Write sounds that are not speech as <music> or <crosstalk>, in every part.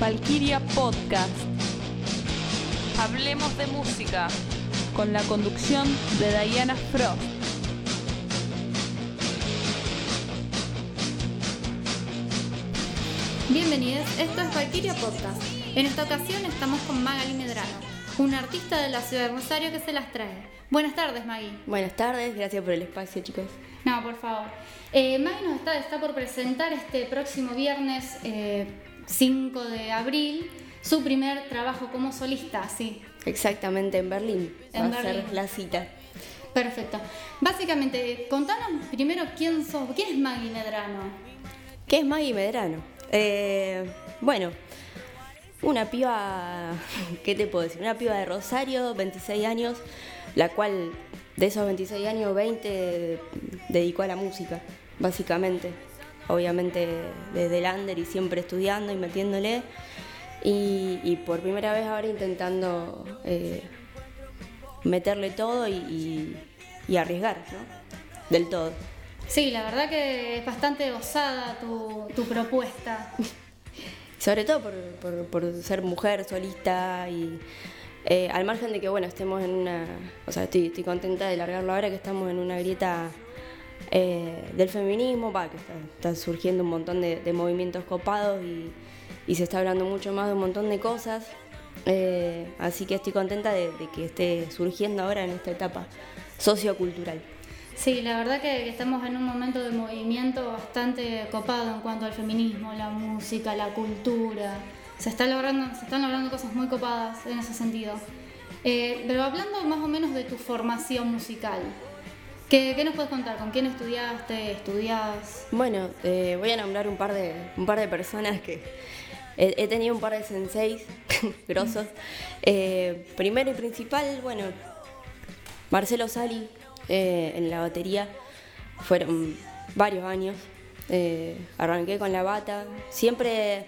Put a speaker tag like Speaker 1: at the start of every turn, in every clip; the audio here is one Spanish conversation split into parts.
Speaker 1: Valkyria Podcast. Hablemos de música. Con la conducción de Diana Frost.
Speaker 2: Bienvenidos, esto es Valkyria Podcast. En esta ocasión estamos con Magali Medrano, una artista de la ciudad de Rosario que se las trae. Buenas tardes, Maggie.
Speaker 3: Buenas tardes, gracias por el espacio, chicos.
Speaker 2: No, por favor. Eh, Maggie nos está, está por presentar este próximo viernes eh, 5 de abril su primer trabajo como solista, sí.
Speaker 3: Exactamente, en Berlín.
Speaker 2: En
Speaker 3: Va a ser
Speaker 2: Berlín.
Speaker 3: la cita.
Speaker 2: Perfecto. Básicamente, contanos primero quién sos, quién es Maggie Medrano.
Speaker 3: ¿Qué es Maggie Medrano? Eh, bueno, una piba, <laughs> ¿qué te puedo decir? Una piba de Rosario, 26 años, la cual de esos 26 años, 20 dedicó a la música, básicamente. Obviamente desde el under y siempre estudiando y metiéndole. Y, y por primera vez ahora intentando eh, meterle todo y, y- y arriesgar, ¿no? Del todo.
Speaker 2: Sí, la verdad que es bastante osada tu, tu propuesta. <laughs>
Speaker 3: Sobre todo por, por- por ser mujer, solista y eh, al margen de que, bueno, estemos en una... O sea, estoy, estoy contenta de largarlo ahora que estamos en una grieta eh, del feminismo, va, que está, está surgiendo un montón de, movimientos copados y, se está hablando mucho más de un montón de cosas. Eh, así que estoy contenta de, que esté surgiendo ahora en esta etapa sociocultural.
Speaker 2: Sí, la verdad que, estamos en un momento de movimiento bastante copado en cuanto al feminismo, la música, la cultura. Se, logrando, se están logrando cosas muy copadas en ese sentido. Eh, pero hablando más o menos de tu formación musical, ¿qué, nos puedes contar? ¿Con quién estudiaste? ¿Estudias?
Speaker 3: Bueno, eh, voy a nombrar un par de, un par de personas que he, tenido un par de senseis <laughs> grosos. Eh, primero y principal, bueno, Marcelo Sali eh, en la batería. Fueron varios años. Arranqué con la bata. Siempre,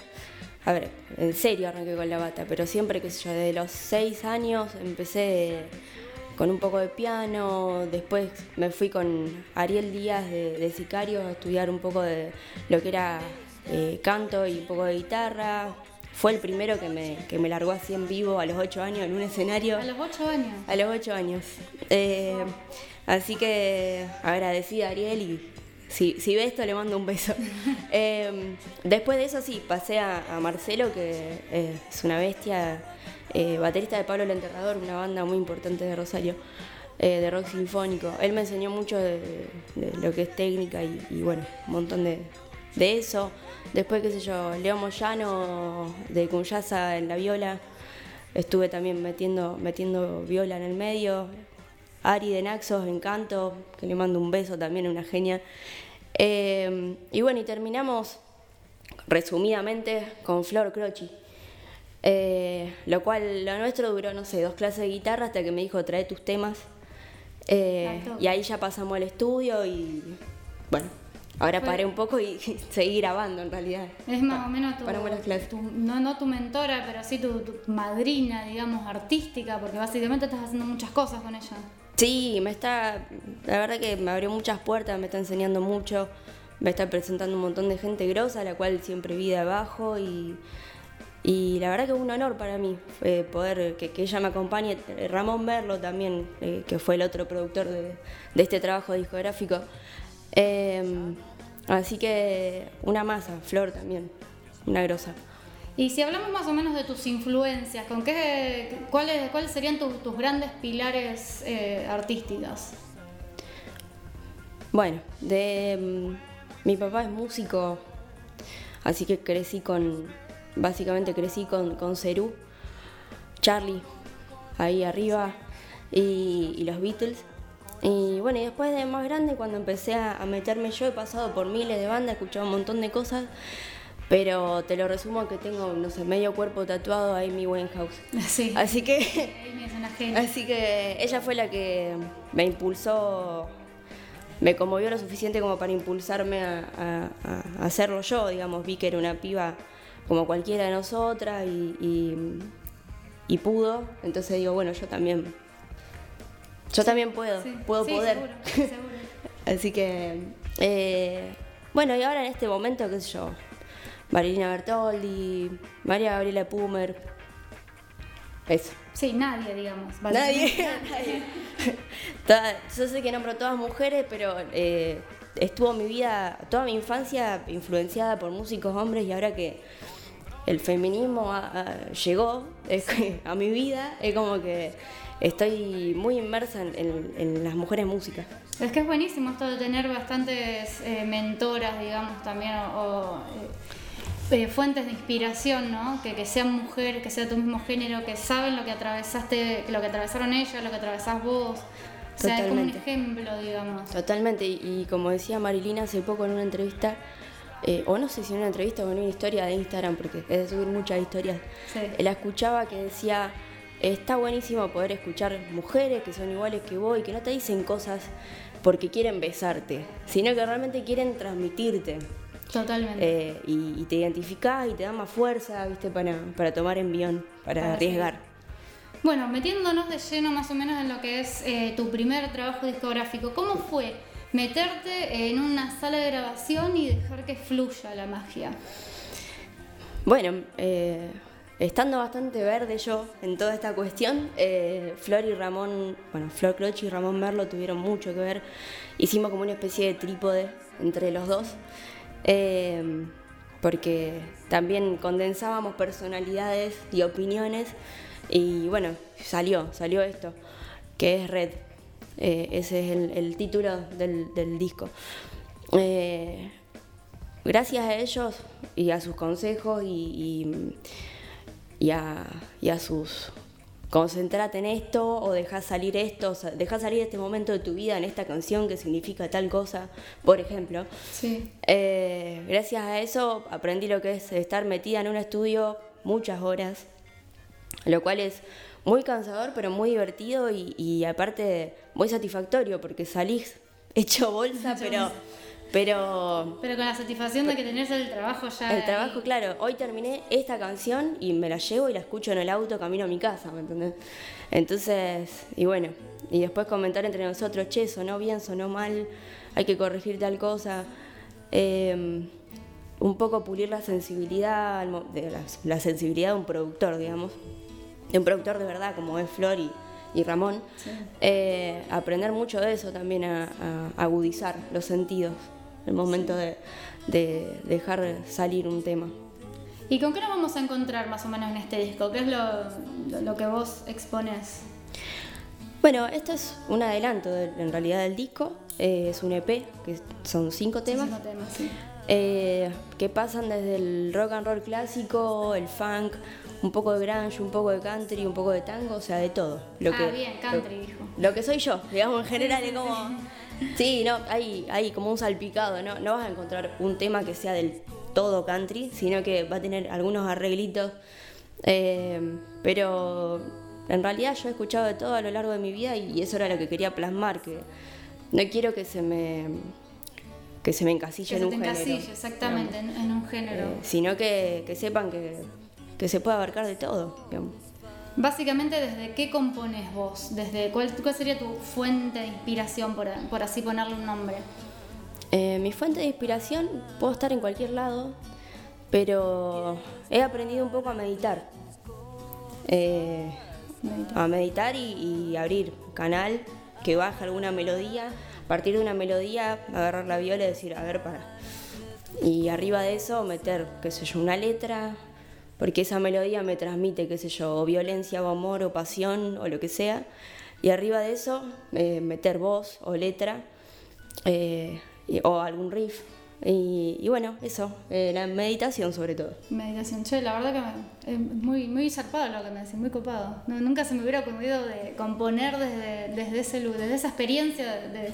Speaker 3: a ver, en serio arranqué con la bata, pero siempre, qué sé yo, desde los seis años empecé con un poco de piano, después me fui con Ariel Díaz de, de Sicario a estudiar un poco de lo que era eh, canto y un poco de guitarra. Fue el primero que me, que me largó así en vivo a los ocho años en un escenario.
Speaker 2: A los ocho años.
Speaker 3: A los ocho años. Eh, así que agradecida a Ariel y si, si ve esto le mando un beso. <laughs> Eh, después de eso sí, pasé a, a Marcelo, que es una bestia, eh, baterista de Pablo el Enterrador, una banda muy importante de Rosario, eh, de rock sinfónico. Él me enseñó mucho de, lo que es técnica y, y bueno, un montón de, de eso. Después, qué sé yo, Leo Moyano de Cunyaza en la viola. Estuve también metiendo, metiendo viola en el medio. Ari de Naxos en canto, que le mando un beso también, una genia. Eh, y bueno, y terminamos resumidamente con Flor Croci. Eh, lo cual lo nuestro duró, no sé, dos clases de guitarra hasta que me dijo trae tus temas. Eh, y ahí ya pasamos al estudio y bueno, ahora paré un poco y <laughs> seguí grabando en realidad.
Speaker 2: Es más o menos tu, tu- no, no tu mentora, pero sí tu, tu madrina, digamos, artística, porque básicamente estás haciendo muchas cosas con ella.
Speaker 3: Sí, me está, la verdad que me abrió muchas puertas, me está enseñando mucho, me está presentando un montón de gente grosa, la cual siempre vi de abajo y, y la verdad que es un honor para mí eh, poder que, que ella me acompañe, Eh, Ramón Merlo también, eh, que fue el otro productor de, de este trabajo discográfico. Eh, así que una masa, Flor también, una grosa.
Speaker 2: Y si hablamos más o menos de tus influencias, ¿con qué, cuáles, cuáles serían tus, tus grandes pilares artísticos?
Speaker 3: Bueno, de mm, mi papá es músico, así que crecí con, básicamente crecí con, con Cerú, Charlie, ahí arriba, y, y los Beatles. Y bueno, y después de más grande, cuando empecé a, a meterme yo, he pasado por miles de bandas, he escuchado un montón de cosas, pero te lo resumo que tengo, no sé, medio cuerpo tatuado a Amy Winehouse. <laughs>
Speaker 2: Sí.
Speaker 3: Así que
Speaker 2: Amy es una genia.
Speaker 3: Así que ella fue la que me impulsó, me conmovió lo suficiente como para impulsarme a, a- a hacerlo yo, digamos, vi que era una piba como cualquiera de nosotras y, y- y pudo, entonces digo, bueno, yo también, yo también puedo,
Speaker 2: Sí.
Speaker 3: puedo
Speaker 2: Sí,
Speaker 3: poder.
Speaker 2: seguro, <laughs> seguro.
Speaker 3: Así que, eh, bueno, y ahora en este momento, qué sé yo, Marilina Bertoldi, María Gabriela Pumer. Eso.
Speaker 2: Sí, nadie, digamos.
Speaker 3: Nadie. <laughs> nadie. Toda- yo sé que nombro todas mujeres, pero eh, estuvo mi vida, toda mi infancia influenciada por músicos hombres y ahora que el feminismo a- a- llegó es a mi vida, es como que estoy muy inmersa en, en- en las mujeres músicas.
Speaker 2: Es que es buenísimo esto de tener bastantes eh, mentoras, digamos, también, o, o, eh, eh, fuentes de inspiración, ¿no? Que, que sean mujeres, que sea tu mismo género, que saben lo que atravesaste, lo que atravesaron ellas, lo que atravesás vos. O sea, es como un
Speaker 3: Totalmente.
Speaker 2: ejemplo, digamos.
Speaker 3: Totalmente, y, y como decía Marilina hace poco en una entrevista, eh, o no sé si en una entrevista o en una historia de Instagram, porque es de subir muchas historias,
Speaker 2: Sí.
Speaker 3: la escuchaba que decía, está buenísimo poder escuchar mujeres que son iguales que vos y que no te dicen cosas porque quieren besarte, sino que realmente quieren transmitirte.
Speaker 2: Totalmente.
Speaker 3: eh, y, y te identificás y te da más fuerza, viste, para, para tomar envión, para
Speaker 2: Para
Speaker 3: arriesgar.
Speaker 2: Bueno, metiéndonos de lleno más o menos en lo que es eh, tu primer trabajo discográfico, ¿cómo fue meterte en una sala de grabación y dejar que fluya la magia?
Speaker 3: Bueno, eh, estando bastante verde yo en toda esta cuestión, eh, Flor y Ramón, bueno, Flor Croce y Ramón Merlo tuvieron mucho que ver. Hicimos como una especie de trípode entre los dos, eh, porque también condensábamos personalidades y opiniones. Y bueno, salió, salió esto, que es Red. Eh, ese es el, el título del, del disco. Eh, gracias a ellos y a sus consejos y, y- y a, y a sus concentrate en esto o dejar salir esto, o sea, salir este momento de tu vida en esta canción que significa tal cosa, por ejemplo.
Speaker 2: Sí.
Speaker 3: Eh, gracias a eso aprendí lo que es estar metida en un estudio muchas horas, lo cual es muy cansador pero muy divertido y, y aparte muy satisfactorio porque salís hecho bolsa, pero, pero
Speaker 2: Pero con la satisfacción de que tenés el trabajo ya.
Speaker 3: el trabajo,
Speaker 2: ahí.
Speaker 3: claro, hoy terminé esta canción y me la llevo y la escucho en el auto camino a mi casa, ¿me entendés? Entonces, y bueno, y después comentar entre nosotros, che, sonó bien, sonó mal, hay que corregir tal cosa. Eh, un poco pulir la sensibilidad, de la sensibilidad de un productor, digamos, de un productor de verdad como es Flor y, y Ramón. Eh, aprender mucho de eso también, a, a agudizar los sentidos, el momento de, de dejar salir un tema.
Speaker 2: ¿Y con qué nos vamos a encontrar más o menos en este disco? ¿Qué es lo, lo- lo que vos expones?
Speaker 3: Bueno, esto es un adelanto de- en realidad del disco, eh, es un EP, que son cinco temas.
Speaker 2: Cinco temas, sí.
Speaker 3: eh, que pasan desde el rock and roll clásico, el funk, un poco de grunge, un poco de country, un poco de tango, o sea, de todo. Lo
Speaker 2: Ah,
Speaker 3: que,
Speaker 2: bien, country, dijo.
Speaker 3: Lo, lo que soy yo, digamos, en general es como... Sí, no, hay, hay como un salpicado, ¿no? No vas a encontrar un tema que sea del todo country, sino que va a tener algunos arreglitos. eh, pero en realidad yo he escuchado de todo a lo largo de mi vida y eso era lo que quería plasmar, que no quiero que se me que se me encasille
Speaker 2: Que
Speaker 3: en
Speaker 2: se
Speaker 3: un
Speaker 2: te
Speaker 3: género.
Speaker 2: encasille, exactamente, en, en un género.
Speaker 3: Eh, sino que, que sepan que, que se puede abarcar de todo. digamos.
Speaker 2: Básicamente, ¿desde qué compones vos? ¿Desde cuál, cuál sería tu fuente de inspiración, por, por así ponerle un nombre?
Speaker 3: Eh, mi fuente de inspiración puedo estar en cualquier lado, pero he aprendido un poco a meditar. Eh,
Speaker 2: Meditar.
Speaker 3: a meditar y, y abrir canal que baja alguna melodía, a partir de una melodía agarrar la viola y decir, a ver, para. Y arriba de eso meter, qué sé yo, una letra, porque esa melodía me transmite, qué sé yo, o violencia o amor o pasión o lo que sea. Y arriba de eso eh, meter voz o letra eh, o algún riff. Y, bueno, eso, eh, la meditación sobre todo.
Speaker 2: Meditación. Che, la verdad que es muy, muy zarpado lo que me decís, muy copado. Nunca se me hubiera ocurrido de componer desde, desde ese desde esa experiencia de,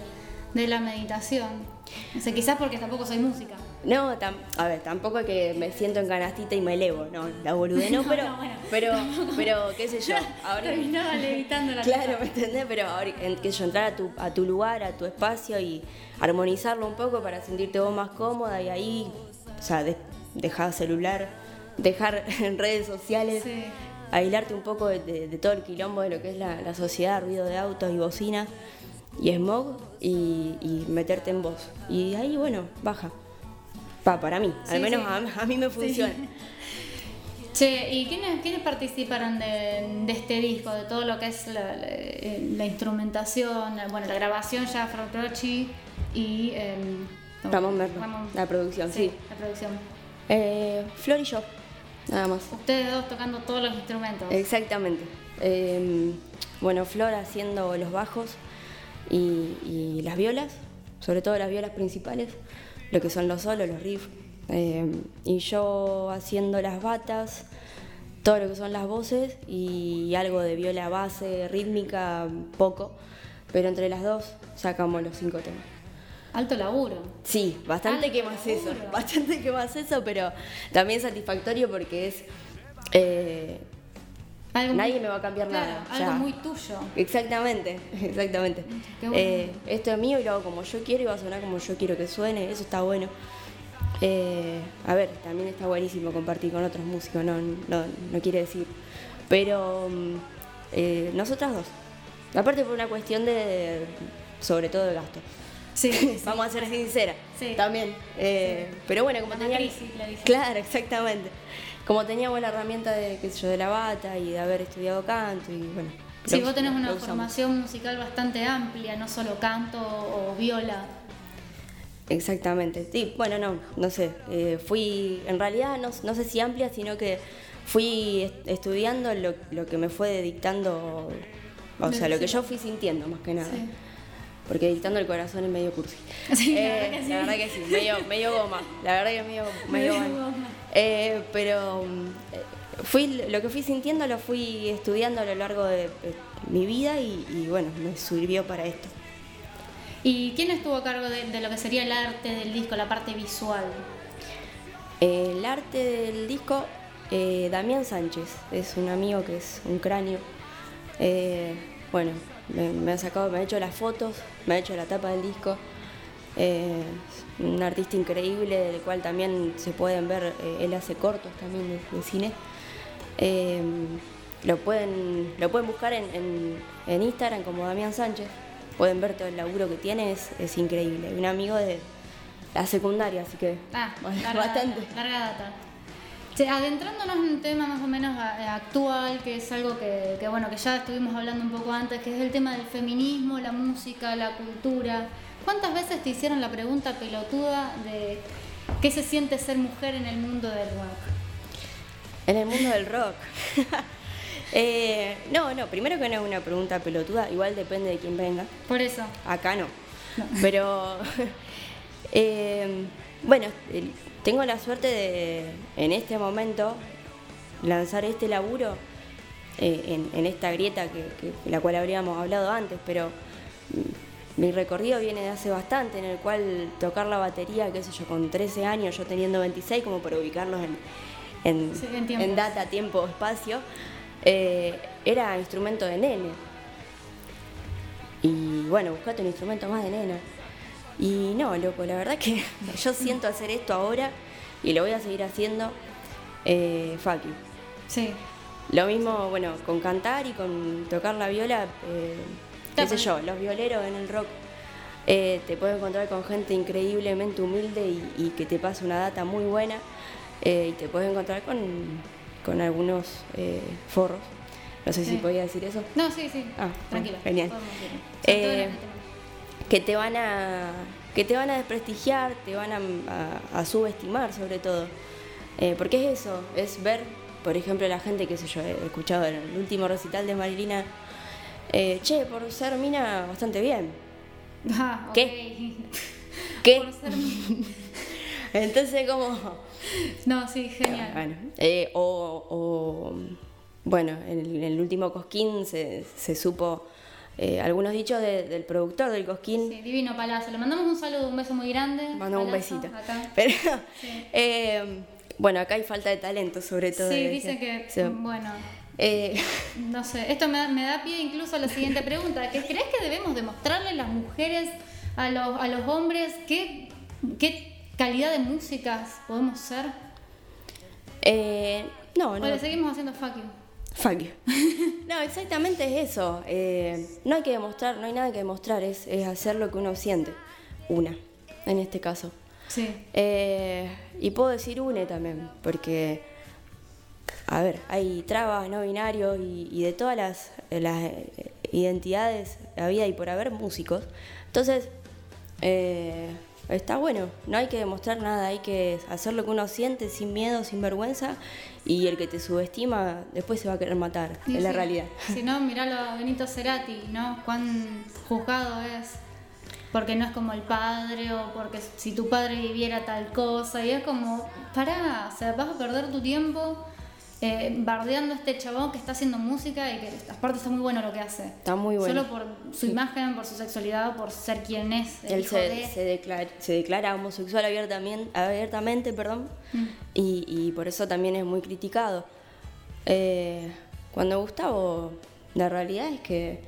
Speaker 2: de la meditación. O sea, quizás porque tampoco soy música.
Speaker 3: No, tam- a ver, tampoco es que me siento en canastita y me elevo, no, la bolude no, <laughs>
Speaker 2: No,
Speaker 3: pero,
Speaker 2: no, bueno.
Speaker 3: pero, pero, qué sé yo, <laughs> ahora,
Speaker 2: Terminaba levitando la
Speaker 3: claro. ¿me entendés? Pero ahora, en- sé yo, entrar a tu, a tu lugar, a tu espacio y armonizarlo un poco para sentirte vos más cómoda y ahí, o sea, de- dejar celular, dejar <laughs> en redes sociales,
Speaker 2: Sí.
Speaker 3: aislarte un poco de, de- de todo el quilombo de lo que es la, la sociedad, ruido de autos y bocinas y smog y, y meterte en vos. Y ahí, bueno, baja. Pa, para mí, al menos
Speaker 2: sí.
Speaker 3: a, a mí me funciona. <laughs>
Speaker 2: Che, ¿y quiénes, quiénes participaron de, de este disco? De todo lo que es la, la- eh, la instrumentación, la- bueno, la grabación ya Frank Rochi y... em,
Speaker 3: Ramón Merlo, la producción, sí.
Speaker 2: la producción.
Speaker 3: Eh, Flor y yo, nada más.
Speaker 2: Ustedes dos tocando todos los instrumentos.
Speaker 3: Exactamente. Eh, bueno, Flor haciendo los bajos y, y las violas, sobre todo las violas principales, lo que son los solos, los riffs. Eh, y yo haciendo las batas, todo lo que son las voces y algo de viola base, rítmica, poco. Pero entre las dos sacamos los cinco temas.
Speaker 2: Alto laburo.
Speaker 3: Sí, bastante
Speaker 2: Alto
Speaker 3: que más eso, <laughs> bastante que más eso, pero también satisfactorio porque es... eh,
Speaker 2: Algo
Speaker 3: Nadie
Speaker 2: muy-
Speaker 3: me va a cambiar
Speaker 2: claro,
Speaker 3: nada,
Speaker 2: Algo muy tuyo.
Speaker 3: Exactamente, <laughs> exactamente.
Speaker 2: Bueno.
Speaker 3: Eh, esto es mío y lo hago como yo quiero y va a sonar como yo quiero que suene, eso está bueno. Eh, a ver, también está buenísimo compartir con otros músicos, no, no, no quiere decir. Pero mm, eh, nosotras dos. Aparte por una cuestión de, sobre todo de gasto.
Speaker 2: Sí. <laughs>
Speaker 3: Vamos a ser sinceras.
Speaker 2: Sí.
Speaker 3: También. Eh, Pero bueno, como tenía.
Speaker 2: crisis, la.
Speaker 3: Claro, exactamente. Como teníamos la herramienta de, qué sé yo, de la bata y de haber estudiado canto y bueno.
Speaker 2: Sí, vos tenés una formación musical bastante amplia, no solo canto o viola.
Speaker 3: Exactamente. Sí, bueno, no, no sé. eh, fui, en realidad, no, no sé si amplia, sino que fui est- estudiando lo, lo que me fue dictando, o sea, lo que yo fui sintiendo más que nada.
Speaker 2: Sí.
Speaker 3: Porque dictando el corazón es medio cursi. <laughs>
Speaker 2: Sí, la
Speaker 3: Eh,
Speaker 2: verdad que sí.
Speaker 3: la verdad que sí, medio, medio goma. La verdad que medio, medio
Speaker 2: Medio
Speaker 3: goma.
Speaker 2: goma.
Speaker 3: Eh, pero eh, fui, lo que fui sintiendo lo fui estudiando a lo largo de, de mi vida y, y bueno, me sirvió para esto.
Speaker 2: ¿Y quién estuvo a cargo de, de lo que sería el arte del disco, la parte visual?
Speaker 3: El arte del disco, eh, Damián Sánchez, es un amigo que es un cráneo. Eh, bueno, me, me ha sacado, me ha hecho las fotos, me ha hecho la tapa del disco. Eh, un artista increíble, del cual también se pueden ver, eh, él hace cortos también de, de cine. Eh, lo, pueden, lo pueden buscar en, en- en Instagram como Damián Sánchez. Pueden ver todo el laburo que tiene, es, es increíble. Un amigo de la secundaria, así que
Speaker 2: Ah, <laughs> larga
Speaker 3: bastante.
Speaker 2: Data, larga data. Adentrándonos en un tema más o menos a- actual, que es algo que, que, bueno, que ya estuvimos hablando un poco antes, que es el tema del feminismo, la música, la cultura. ¿Cuántas veces te hicieron la pregunta pelotuda de qué se siente ser mujer en el mundo del rock?
Speaker 3: En el mundo del rock. <laughs> Eh, no, no, primero que no es una pregunta pelotuda, igual depende de quién venga.
Speaker 2: Por eso.
Speaker 3: Acá no. Pero, <laughs> eh, bueno, el- tengo la suerte de, en este momento, lanzar este laburo eh, en, en esta grieta que, que- la cual habríamos hablado antes, pero mm, mi recorrido viene de hace bastante, en el cual tocar la batería, qué sé yo, con 13 años, yo teniendo 26, como para ubicarnos en, en,
Speaker 2: Sí, en
Speaker 3: data, tiempo, espacio, eh, era instrumento de nene. Y bueno, buscate un instrumento más de nena. Y no, loco, la verdad que <laughs> yo siento hacer esto ahora y lo voy a seguir haciendo. Eh, fuck you.
Speaker 2: Sí.
Speaker 3: Lo mismo, bueno, con cantar y con tocar la viola, eh, qué sé yo, los violeros en el rock. eh, te puedes encontrar con gente increíblemente humilde y, y que te pasa una data muy buena. eh, y te puedes encontrar con, con algunos forros. No sé
Speaker 2: Sí.
Speaker 3: si podía decir eso.
Speaker 2: No, sí, sí.
Speaker 3: Ah,
Speaker 2: Tranquilo.
Speaker 3: genial. Que te van a que te van a desprestigiar, te van a, a- a subestimar sobre todo. Eh, porque es eso, es ver, por ejemplo, la gente, qué sé yo, he escuchado en el último recital de Marilina, eh, che, por ser mina, bastante bien.
Speaker 2: Ah, <laughs>
Speaker 3: ¿Qué?
Speaker 2: ok. <laughs>
Speaker 3: ¿Qué?
Speaker 2: Por ser- <laughs>
Speaker 3: Entonces, como...
Speaker 2: No, sí, genial.
Speaker 3: Bueno, eh, o, o, bueno, en el, en el último Cosquín se, se supo eh, algunos dichos de- del productor del Cosquín.
Speaker 2: Sí, divino Palacio. Le mandamos un saludo, un beso muy grande.
Speaker 3: Mando un
Speaker 2: Palazzo,
Speaker 3: besito.
Speaker 2: acá. <laughs>
Speaker 3: Pero,
Speaker 2: Sí.
Speaker 3: eh, bueno, acá hay falta de talento, sobre todo.
Speaker 2: Sí, dicen que,
Speaker 3: Sí.
Speaker 2: bueno,
Speaker 3: Eh, <laughs>
Speaker 2: no sé, esto me da, me da pie incluso a la siguiente pregunta, que ¿crees que debemos demostrarle las mujeres a los, a los hombres qué, qué calidad de músicas podemos ser?
Speaker 3: eh, no,
Speaker 2: ¿O
Speaker 3: no.
Speaker 2: le seguimos haciendo fuck you?
Speaker 3: Fuck. <laughs> No, exactamente es eso. Eh, no hay que demostrar, no hay nada que demostrar, es, es hacer lo que uno siente. Una, en este caso.
Speaker 2: Sí.
Speaker 3: Eh, y puedo decir UNE también, porque, a ver, hay trabas, no binarios y, y de todas las, las eh, identidades, había y por haber músicos. Entonces, eh, está bueno, no hay que demostrar nada, hay que hacer lo que uno siente sin miedo, sin vergüenza, y el que te subestima después se va a querer matar,
Speaker 2: Y
Speaker 3: es la
Speaker 2: sí,
Speaker 3: realidad. <laughs>
Speaker 2: Si no, miralo a Benito Cerati, ¿no? Cuán juzgado es. Porque no es como el padre, o porque si tu padre viviera tal cosa, y es como, pará, o sea, vas a perder tu tiempo eh, bardeando a este chabón que está haciendo música y que aparte está muy bueno lo que hace.
Speaker 3: Está muy bueno.
Speaker 2: Solo por su imagen, por su sexualidad, por ser quien es. el
Speaker 3: Él
Speaker 2: hijo
Speaker 3: se,
Speaker 2: de-
Speaker 3: se declara, se declara homosexual abiertamente, abiertamente perdón,
Speaker 2: Mm.
Speaker 3: y, y por eso también es muy criticado. Eh, cuando Gustavo, la realidad es que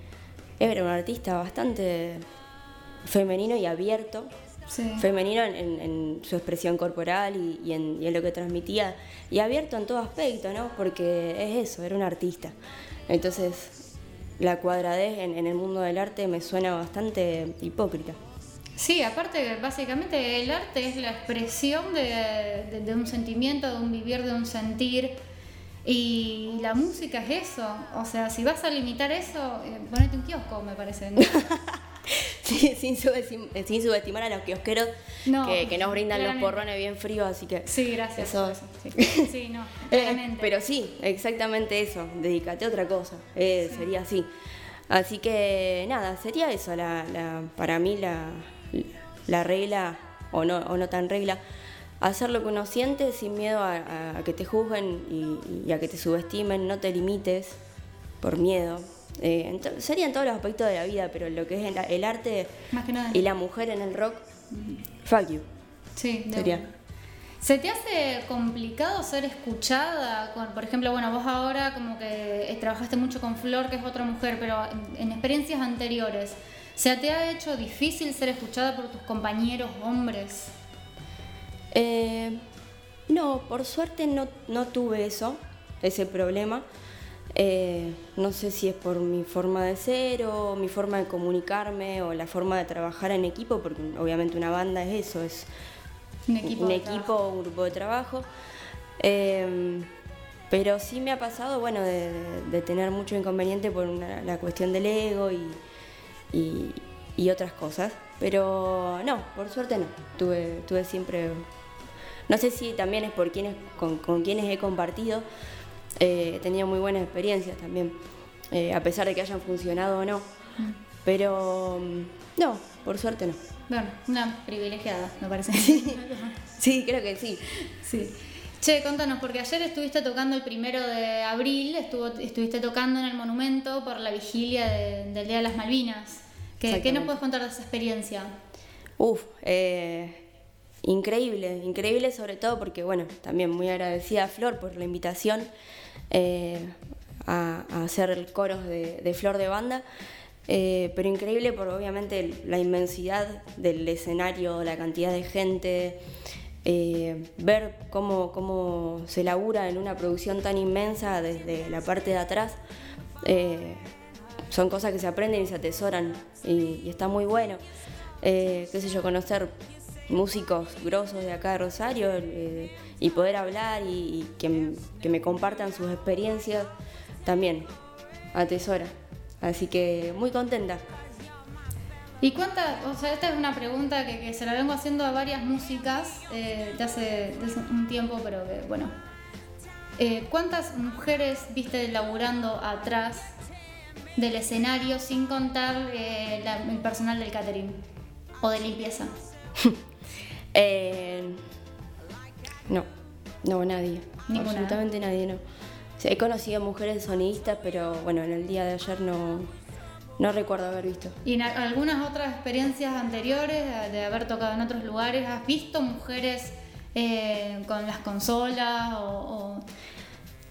Speaker 3: era un artista bastante femenino y abierto,
Speaker 2: Sí.
Speaker 3: femenino en, en- en su expresión corporal y, y en, y en lo que transmitía, y abierto en todo aspecto, ¿no? Porque es eso, era un artista. Entonces, la cuadradez en, en el mundo del arte me suena bastante hipócrita.
Speaker 2: Sí, aparte, básicamente el arte es la expresión de, de- de un sentimiento, de un vivir, de un sentir. Y la música es eso. O sea, si vas a limitar eso, eh, ponete un kiosco, me parece. ¿no? <laughs>
Speaker 3: Sin, subestim- eh, sin subestimar a los kiosqueros
Speaker 2: No,
Speaker 3: que, que nos brindan los porrones bien fríos, así que...
Speaker 2: Sí, gracias.
Speaker 3: Eso-
Speaker 2: eso, Sí, Sí, no, <laughs>
Speaker 3: Eh,
Speaker 2: claramente.
Speaker 3: pero sí, exactamente eso, dedícate a otra cosa, eh, sería así. Así que nada, sería eso, la, la- para mí la, la regla, o no, o no tan regla, hacer lo que uno siente sin miedo a, a- a que te juzguen y, y a que te subestimen, no te limites por miedo. Eh, sería en todos los aspectos de la vida, pero lo que es el, el arte
Speaker 2: Más que nada.
Speaker 3: y la mujer en el rock, fuck you.
Speaker 2: Sí,
Speaker 3: Sería.
Speaker 2: ¿Se te hace complicado ser escuchada? Con, por ejemplo, bueno, vos ahora como que eh, trabajaste mucho con Flor, que es otra mujer, pero en, en experiencias anteriores, ¿se te ha hecho difícil ser escuchada por tus compañeros hombres?
Speaker 3: Eh, no, por suerte no, no tuve eso, ese problema. Eh, no sé si es por mi forma de ser o mi forma de comunicarme o la forma de trabajar en equipo, porque obviamente una banda es eso, es
Speaker 2: Un equipo.
Speaker 3: un equipo, un grupo de trabajo. Eh, pero sí me ha pasado, bueno, de, de tener mucho inconveniente por una- la cuestión del ego y, y- y otras cosas. Pero no, por suerte no. Tuve, tuve siempre. No sé si también es por quienes, con, con quienes he compartido. Eh, tenido muy buenas experiencias también, eh, a pesar de que hayan funcionado o no. Pero mm, no, por suerte no.
Speaker 2: Bueno, una privilegiada, me parece. <laughs>
Speaker 3: Sí, creo que sí.
Speaker 2: Sí. Che, contanos, porque ayer estuviste tocando el primero de abril, estuvo, estuviste tocando en el monumento por la vigilia de- del Día de las Malvinas. ¿Qué, ¿Qué nos puedes contar de esa experiencia?
Speaker 3: Uf, eh, increíble, increíble sobre todo porque, bueno, también muy agradecida a Flor por la invitación eh, a, a hacer coros de, de Flor de Banda, eh, pero increíble por obviamente la inmensidad del escenario, la cantidad de gente, eh, ver cómo, cómo se labura en una producción tan inmensa desde la parte de atrás. son cosas que se aprenden y se atesoran y, está muy bueno. Qué sé yo, conocer músicos grosos de acá de Rosario eh, y poder hablar y, y que, me compartan sus experiencias también atesora. Así que muy contenta.
Speaker 2: ¿Y cuántas, o sea, esta es una pregunta que, que se la vengo haciendo a varias músicas eh, de, hace, de hace un tiempo, pero que, bueno. Eh, ¿Cuántas mujeres viste laburando atrás del escenario sin contar eh, la- el personal del catering o de limpieza? <laughs>
Speaker 3: Eh, no, no, nadie.
Speaker 2: Ninguna.
Speaker 3: Absolutamente nadie, no. O sea, he conocido mujeres sonidistas, pero bueno, en el día de ayer no, no recuerdo haber visto.
Speaker 2: ¿Y en algunas otras experiencias anteriores de, haber tocado en otros lugares, has visto mujeres eh, con las consolas o- o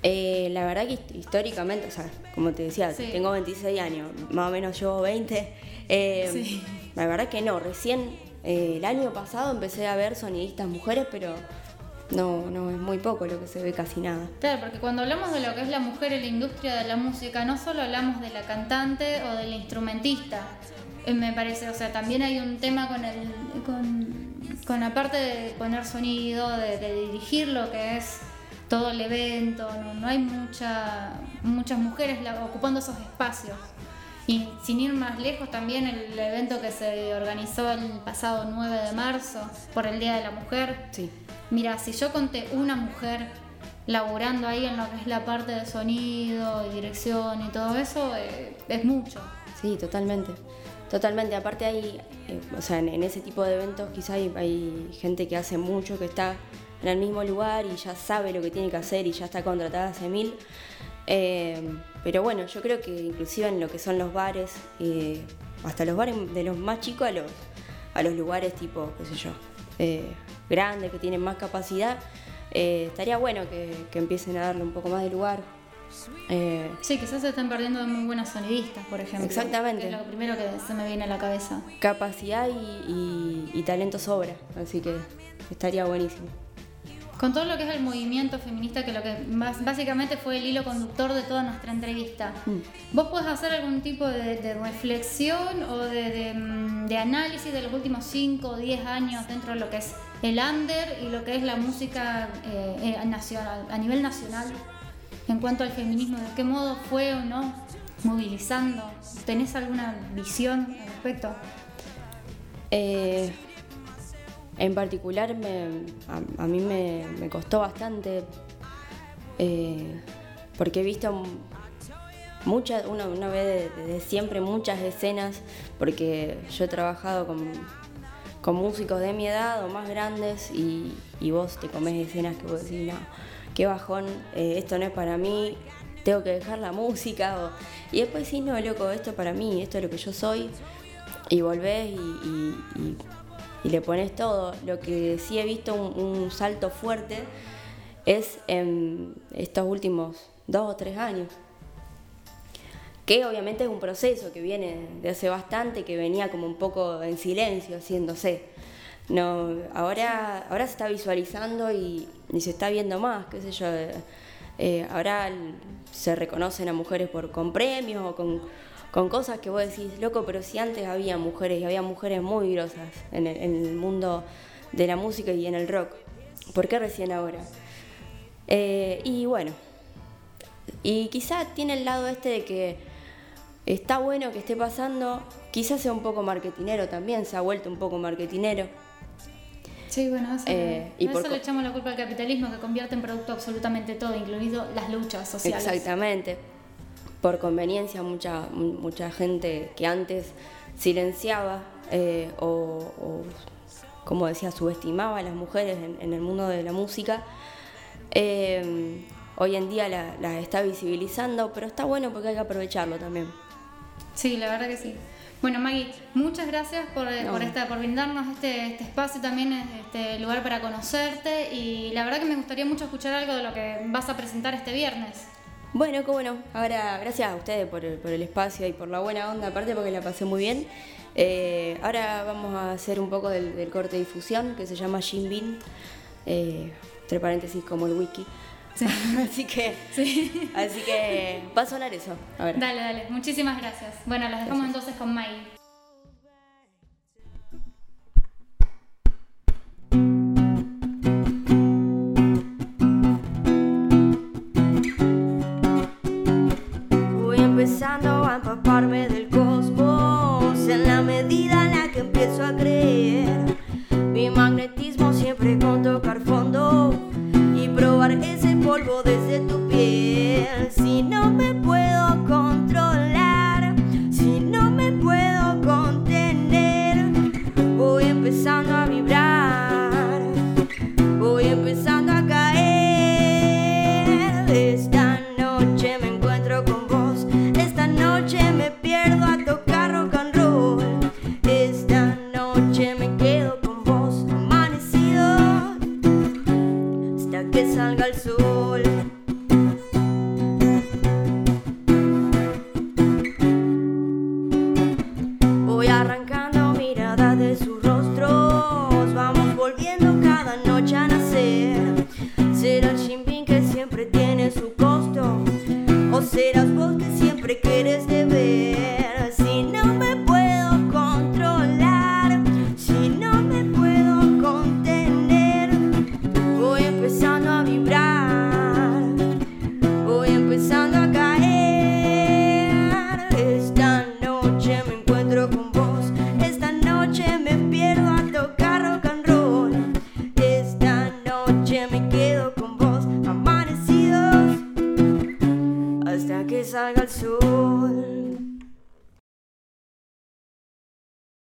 Speaker 3: Eh, la verdad que hist- históricamente, o sea, como te decía,
Speaker 2: Sí.
Speaker 3: tengo 26 años, más o menos llevo 20. eh,
Speaker 2: Sí.
Speaker 3: La verdad que no, recién eh, el año pasado empecé a ver sonidistas mujeres, pero No, no, es muy poco lo que se ve, casi nada.
Speaker 2: Claro, porque cuando hablamos de lo que es la mujer en la industria de la música, no solo hablamos de la cantante o del instrumentista, eh, me parece, o sea, también hay un tema con el con, con la de poner sonido, de, de dirigir lo que es todo el evento, no, no hay mucha, muchas mujeres ocupando esos espacios. Y sin ir más lejos, también el evento que se organizó el pasado 9 de marzo por el Día de la Mujer,
Speaker 3: Sí.
Speaker 2: Mira, si yo conté una mujer laburando ahí en lo que es la parte de sonido y dirección y todo eso, eh, es mucho.
Speaker 3: Sí, totalmente. Totalmente. Aparte hay, eh, o sea, en, en ese tipo de eventos quizá hay, hay gente que hace mucho, que está en el mismo lugar y ya sabe lo que tiene que hacer y ya está contratada hace mil. Eh, pero bueno, yo creo que inclusive en lo que son los bares, eh, hasta los bares de los más chicos a los, a los lugares tipo, qué sé yo, eh, grandes, que tienen más capacidad, eh, estaría bueno que, que empiecen a darle un poco más de lugar.
Speaker 2: Sí, quizás se están perdiendo de muy buenas sonidistas, por ejemplo.
Speaker 3: Exactamente.
Speaker 2: Que es lo primero que se me viene a la cabeza.
Speaker 3: capacidad y, y- y talento sobra, así que estaría buenísimo.
Speaker 2: Con todo lo que es el movimiento feminista, que lo que básicamente fue el hilo conductor de toda nuestra entrevista,
Speaker 3: Mm.
Speaker 2: ¿vos podés hacer algún tipo de, de reflexión o de, de, mm, de análisis de los últimos 5 o 10 años dentro de lo que es el under y lo que es la música eh, eh, nacional, a nivel nacional en cuanto al feminismo? ¿De qué modo fue o no movilizando? ¿Tenés alguna visión al respecto?
Speaker 3: Eh, en particular, me- a, mí me, me costó bastante eh, porque he visto muchas, una, una vez de- desde siempre muchas escenas, porque yo he trabajado con, con músicos de mi edad o más grandes y, vos te comés escenas que vos decís, no, qué bajón, eh, esto no es para mí, tengo que dejar la música. o- y después sí, no, loco, esto es para mí, esto es lo que yo soy. Y volvés y- y le pones todo. Lo que sí he visto un, salto fuerte es en estos últimos dos o tres años. Que obviamente es un proceso que viene de hace bastante, que venía como un poco en silencio haciéndose. No, ahora, ahora se está visualizando y, se está viendo más, qué sé yo. eh, ahora se reconocen a mujeres por, con premios o con, con cosas que vos decís, loco, pero si antes había mujeres y había mujeres muy grosas en el, en el mundo de la música y en el rock, ¿por qué recién ahora? Eh, y bueno, y quizá tiene el lado este de que está bueno que esté pasando, quizás sea un poco marketinero también, se ha vuelto un poco marketinero.
Speaker 2: Sí, bueno, eso,
Speaker 3: Eh, y por
Speaker 2: eso le echamos la culpa al capitalismo que convierte en producto absolutamente todo, incluido las luchas sociales.
Speaker 3: Exactamente. Por conveniencia, mucha, mu- mucha gente que antes silenciaba eh, o, o, como decía, subestimaba a las mujeres en, en el mundo de la música, eh, hoy en día las la está visibilizando, pero está bueno porque hay que aprovecharlo también.
Speaker 2: Sí, la verdad que sí. Bueno, Maggie, muchas gracias por,
Speaker 3: No.
Speaker 2: por, esta, por brindarnos este, este espacio también, este lugar para conocerte y la verdad que me gustaría mucho escuchar algo de lo que vas a presentar este viernes.
Speaker 3: Bueno, cómo no. Ahora, gracias a ustedes por el, por el espacio y por la buena onda, aparte porque la pasé muy bien. Eh, ahora vamos a hacer un poco del, del corte de difusión que se llama Jim Bean, eh, entre paréntesis como el wiki. <laughs> así que, así que va a sonar eso. A ver.
Speaker 2: Dale, dale, muchísimas gracias. Bueno, las dejamos entonces con Maggie.
Speaker 3: Empezando a empaparme del cosmos en la medida en la que empiezo a creer. Mi magnetismo siempre con tocar fondo y probar ese polvo desde tu piel. Si no me